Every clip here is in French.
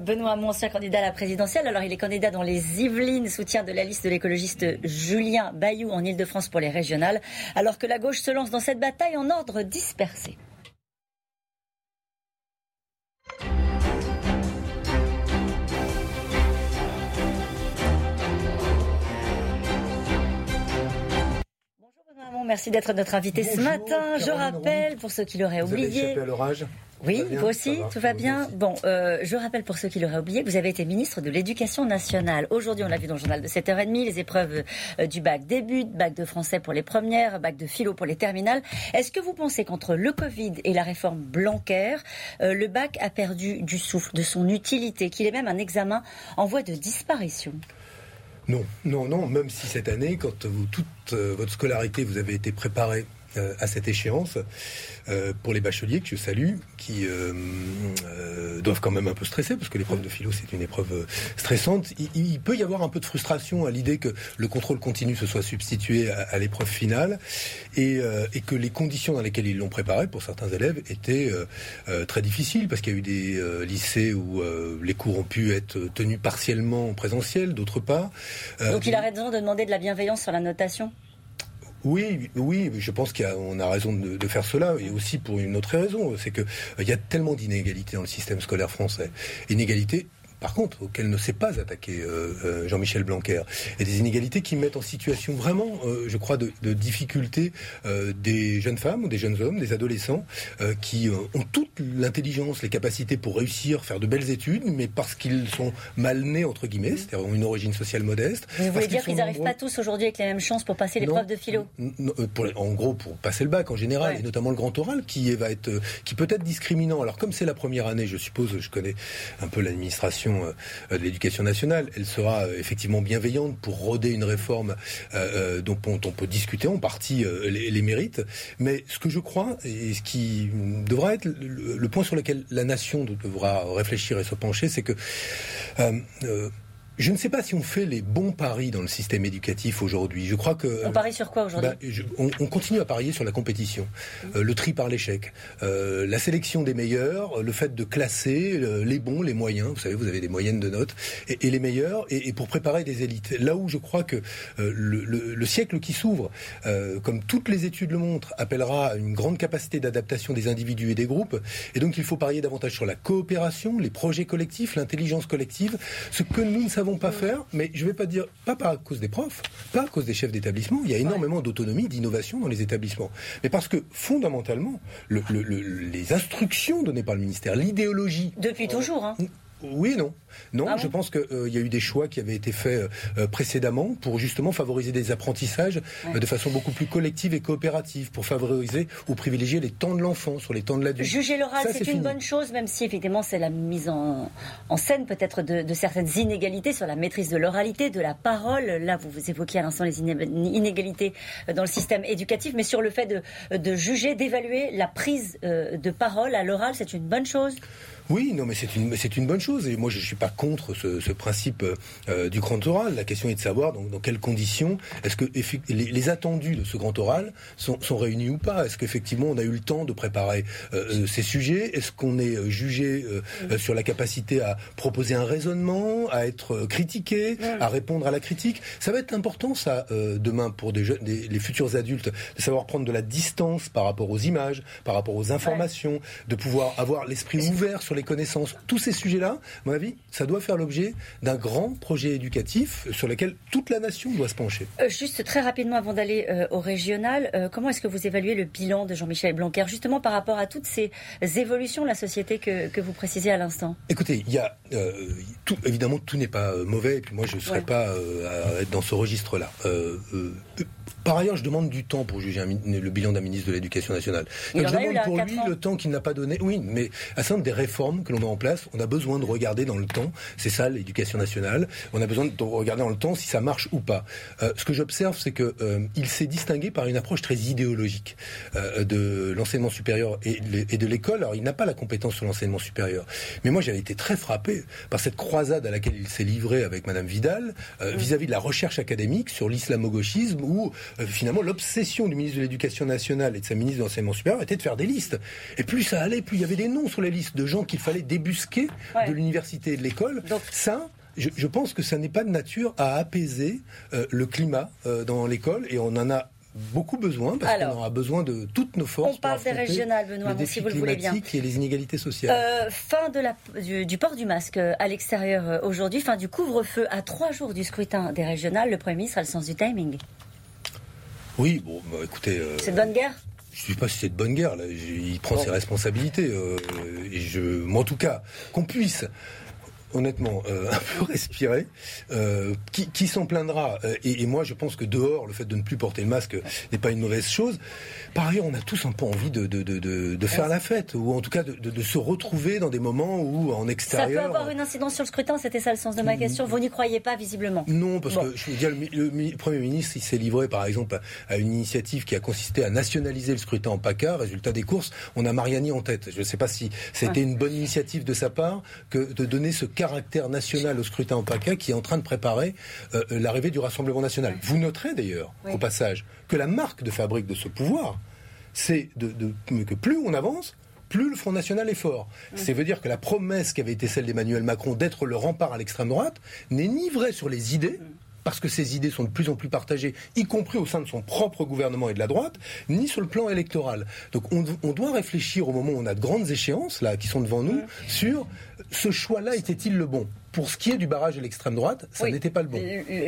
Benoît Hamon, ancien candidat à la présidentielle. Alors, il est candidat dans les Yvelines, soutien de la liste de l'écologiste Julien Bayou en Ile-de-France pour les régionales, alors que la gauche se lance dans cette bataille en ordre dispersé. merci d'être notre invité ce matin. Je rappelle, pour ceux qui l'auraient oublié. Oui, vous aussi, tout va bien. Bon, euh, je rappelle pour ceux qui l'auraient oublié vous avez été ministre de l'Éducation nationale. Aujourd'hui, on l'a vu dans le journal de 7h30, les épreuves euh, du bac débutent, bac de français pour les premières, bac de philo pour les terminales. Est-ce que vous pensez qu'entre le Covid et la réforme Blanquer, euh, le bac a perdu du souffle, de son utilité, qu'il est même un examen en voie de disparition? Non, non, non, même si cette année, quand vous, toute votre scolarité, vous avez été préparé euh, à cette échéance euh, pour les bacheliers que je salue, qui euh, doivent quand même un peu stresser parce que l'épreuve de philo c'est une épreuve stressante. Il, peut y avoir un peu de frustration à l'idée que le contrôle continu se soit substitué à, l'épreuve finale et, et, que les conditions dans lesquelles ils l'ont préparé pour certains élèves étaient très difficiles parce qu'il y a eu des lycées où les cours ont pu être tenus partiellement en présentiel, d'autre part. Donc il a raison de demander de la bienveillance sur la notation? Oui, oui, je pense qu'on a, raison de, faire cela, et aussi pour une autre raison, c'est qu'il euh, y a tellement d'inégalités dans le système scolaire français. Inégalités par contre, auquel ne s'est pas attaqué euh, euh, Jean-Michel Blanquer. Et des inégalités qui mettent en situation vraiment, euh, je crois, de, de difficulté des jeunes femmes ou des jeunes hommes, des adolescents, qui ont toute l'intelligence, les capacités pour réussir, faire de belles études, mais parce qu'ils sont mal nés, entre guillemets, c'est-à-dire ont une origine sociale modeste. Vous voulez dire qu'ils n'arrivent pas tous aujourd'hui avec les mêmes chances pour passer l'épreuve de philo? En gros, pour passer le bac en général, et notamment le grand oral, qui, va être, qui peut être discriminant. Alors comme c'est la première année, je suppose, je connais un peu l'administration euh, de l'éducation nationale. Elle sera euh, effectivement bienveillante pour roder une réforme euh, dont on, peut discuter en partie les, mérites. Mais ce que je crois, et ce qui devra être le, point sur lequel la nation devra réfléchir et se pencher, c'est que je ne sais pas si on fait les bons paris dans le système éducatif aujourd'hui. Je crois que on parie sur quoi aujourd'hui bah, on, continue à parier sur la compétition, euh, le tri par l'échec, euh, la sélection des meilleurs, le fait de classer euh, les bons, les moyens. Vous savez, vous avez des moyennes de notes et, les meilleurs, et, pour préparer des élites. Là où je crois que le, siècle qui s'ouvre, comme toutes les études le montrent, appellera une grande capacité d'adaptation des individus et des groupes, et donc il faut parier davantage sur la coopération, les projets collectifs, l'intelligence collective, ce que nous ne savons pas faire, mais je ne vais pas dire, pas par cause des profs, pas à cause des chefs d'établissement, il y a énormément d'autonomie, d'innovation dans les établissements. Mais parce que, fondamentalement, les instructions données par le ministère, l'idéologie... Depuis toujours, hein. Oui non. Non, ah je pense qu'il euh, y a eu des choix qui avaient été faits euh, précédemment pour justement favoriser des apprentissages euh, de façon beaucoup plus collective et coopérative, pour favoriser ou privilégier les temps de l'enfant sur les temps de l'adulte. Juger l'oral, c'est une bonne chose, même si évidemment c'est la mise en, scène peut-être de, certaines inégalités sur la maîtrise de l'oralité, de la parole. Là, vous, vous évoquiez à l'instant les inégalités dans le système éducatif, mais sur le fait de, de juger, d'évaluer la prise de parole à l'oral, c'est une bonne chose? Oui, non, mais c'est une, c'est une bonne chose. Et moi, je ne suis pas contre ce, principe euh, du grand oral. La question est de savoir dans, dans quelles conditions est-ce que les, attendus de ce grand oral sont, réunis ou pas? Est-ce qu'effectivement on a eu le temps de préparer euh, euh, ces sujets? Est-ce qu'on est jugé sur la capacité à proposer un raisonnement, à être critiqué, à répondre à la critique? Ça va être important, ça, demain, pour des, jeunes, les futurs adultes, de savoir prendre de la distance par rapport aux images, par rapport aux informations, de pouvoir avoir l'esprit ouvert sur les connaissances, tous ces sujets-là, à mon avis, ça doit faire l'objet d'un grand projet éducatif sur lequel toute la nation doit se pencher. Euh, juste très rapidement avant d'aller euh, au régional, euh, comment est-ce que vous évaluez le bilan de Jean-Michel Blanquer, justement par rapport à toutes ces évolutions de la société que, vous précisez à l'instant? Écoutez, il y a tout, évidemment tout n'est pas mauvais, et puis moi je ne serais pas à être dans ce registre-là. Par ailleurs, je demande du temps pour juger le bilan d'un ministre de l'Éducation nationale. je demande pour lui le temps qu'il n'a pas donné. Oui, mais à sein des réformes que l'on met en place, on a besoin de regarder dans le temps. C'est ça l'Éducation nationale. On a besoin de regarder dans le temps si ça marche ou pas. Euh, ce que j'observe, c'est que euh, il s'est distingué par une approche très idéologique euh, de l'enseignement supérieur et, de l'école. Alors, il n'a pas la compétence sur l'enseignement supérieur. Mais moi, j'avais été très frappé par cette croisade à laquelle il s'est livré avec Madame Vidal vis-à-vis -vis de la recherche académique sur l'islamo-gauchisme où finalement, l'obsession du ministre de l'Éducation nationale et de sa ministre de l'Enseignement supérieur était de faire des listes. Et plus ça allait, plus il y avait des noms sur les listes de gens qu'il fallait débusquer de l'université et de l'école. Ça, je, pense que ça n'est pas de nature à apaiser le climat dans l'école et on en a beaucoup besoin parce qu'on aura besoin de toutes nos forces. On parle des régionales, Benoît, si vous le voulez bien. et les inégalités sociales. Euh, fin de la, du, port du masque euh, à l'extérieur euh, aujourd'hui, fin du couvre-feu à trois jours du scrutin des régionales. Le Premier ministre a le sens du timing. Oui, bon, bah, écoutez. c'est de bonne guerre je ne sais pas si c'est de bonne guerre. Là. Il prend ses responsabilités. et je, en tout cas, qu'on puisse honnêtement, euh, un peu respirer. Euh, qui, qui s'en plaindra euh, et, et, moi, je pense que dehors, le fait de ne plus porter le masque n'est pas une mauvaise chose. Par ailleurs, on a tous un peu envie de, de, de, de faire la fête, ou en tout cas de, se retrouver dans des moments où, en extérieur... Ça peut avoir une incidence sur le scrutin, c'était ça le sens de ma question. Vous n'y croyez pas, visiblement Non, parce que je veux dire, le, Premier ministre, il s'est livré, par exemple, à une initiative qui a consisté à nationaliser le scrutin en PACA. Résultat des courses, on a Mariani en tête. Je ne sais pas si c'était une bonne initiative de sa part que de donner ce caractère national au scrutin en PACA qui est en train de préparer euh, l'arrivée du Rassemblement national. Vous noterez d'ailleurs, au passage, que la marque de fabrique de ce pouvoir, c'est de, que plus on avance, plus le Front National est fort. Ça veut dire que la promesse qui avait été celle d'Emmanuel Macron d'être le rempart à l'extrême droite n'est ni vraie sur les idées, parce que ces idées sont de plus en plus partagées, y compris au sein de son propre gouvernement et de la droite, ni sur le plan électoral. Donc on, doit réfléchir au moment où on a de grandes échéances, là, qui sont devant nous, sur ce choix-là était-il le bon? Pour ce qui est du barrage de l'extrême droite, ça n'était pas le bon.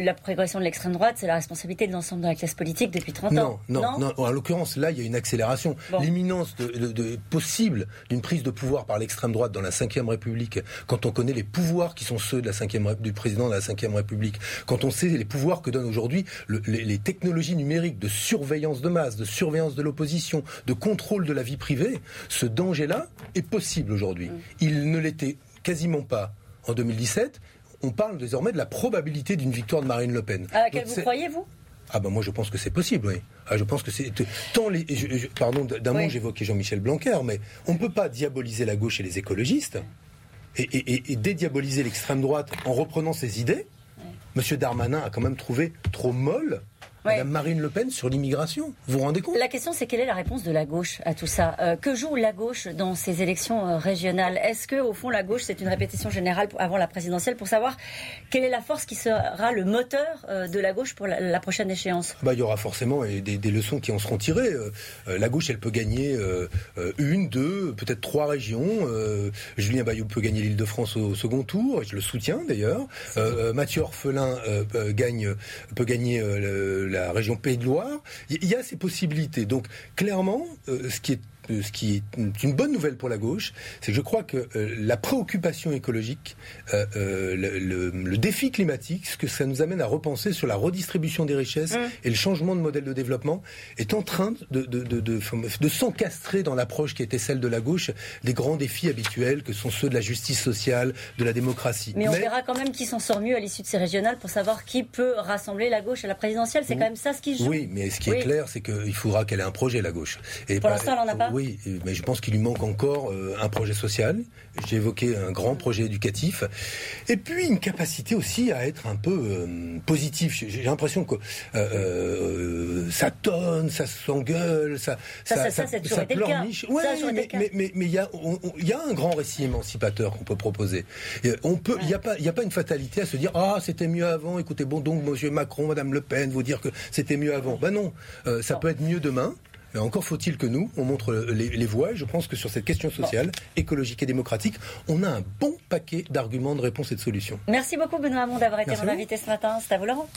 La progression de l'extrême droite, c'est la responsabilité de l'ensemble de la classe politique depuis 30 ans. Non, non, non. En l'occurrence, là, il y a une accélération. L'imminence de, possible d'une prise de pouvoir par l'extrême droite dans la Ve République, quand on connaît les pouvoirs qui sont ceux de la 5 du président de la Ve République, quand on sait les pouvoirs que donnent aujourd'hui les, technologies numériques de surveillance de masse, de surveillance de l'opposition, de contrôle de la vie privée, ce danger-là est possible aujourd'hui. Mm. Il ne l'était quasiment pas en 2017. On parle désormais de la probabilité d'une victoire de Marine Le Pen. À laquelle vous croyez, vous? Ah ben moi je pense que c'est possible, oui. Ah, je pense que c'est tant les. pardon, d'un mot j'évoquais Jean-Michel Blanquer, mais on ne peut pas diaboliser la gauche et les écologistes et, dédiaboliser l'extrême droite en reprenant ses idées. Monsieur Darmanin a quand même trouvé trop molle Madame Marine Le Pen sur l'immigration. Vous vous rendez compte? La question, c'est quelle est la réponse de la gauche à tout ça? Euh, Que joue la gauche dans ces élections euh, régionales? Est-ce que, au fond, la gauche, c'est une répétition générale avant la présidentielle pour savoir quelle est la force qui sera le moteur euh, de la gauche pour la, prochaine échéance? Bah, Il y aura forcément des, des, leçons qui en seront tirées. la gauche, elle peut gagner une, deux, peut-être trois régions. Julien Bayou peut gagner l'Île-de-France au second tour, et je le soutiens d'ailleurs. Mathieu Orphelin gagne, peut gagner le la région Pays de Loire. Il y a ces possibilités. Donc clairement, euh, ce qui est ce qui est une bonne nouvelle pour la gauche, c'est que je crois que euh, la préoccupation écologique, euh, euh, le, défi climatique, ce que ça nous amène à repenser sur la redistribution des richesses mmh. et le changement de modèle de développement, est en train de, de, de, de s'encastrer dans l'approche qui était celle de la gauche des grands défis habituels que sont ceux de la justice sociale, de la démocratie. Mais on verra quand même qui s'en sort mieux à l'issue de ces régionales pour savoir qui peut rassembler la gauche à la présidentielle. C'est quand même ça ce qui joue. Oui, mais ce qui est clair, c'est qu'il faudra qu'elle ait un projet, la gauche. Et pour l'instant, elle n'en a pas. Oui, mais je pense qu'il lui manque encore euh, un projet social. J'ai évoqué un grand projet éducatif. Et puis une capacité aussi à être un peu euh, positif. J'ai l'impression que euh, ça tonne, ça s'engueule, ça, ça, ça, ça, ça pleurniche. Mais il y, a, y a un grand récit émancipateur qu'on peut proposer. on peut, il n'y a pas, il a pas une fatalité à se dire ah c'était mieux avant. Écoutez, bon donc Monsieur Macron, Madame Le Pen, vous dire que c'était mieux avant. Ben non, ça peut être mieux demain. Encore faut-il que nous, on montre les, voies. je pense que sur cette question sociale, écologique et démocratique, on a un bon paquet d'arguments, de réponses et de solutions. Merci beaucoup Benoît Hamon d'avoir été mon invité ce matin. C'est à vous Laurent.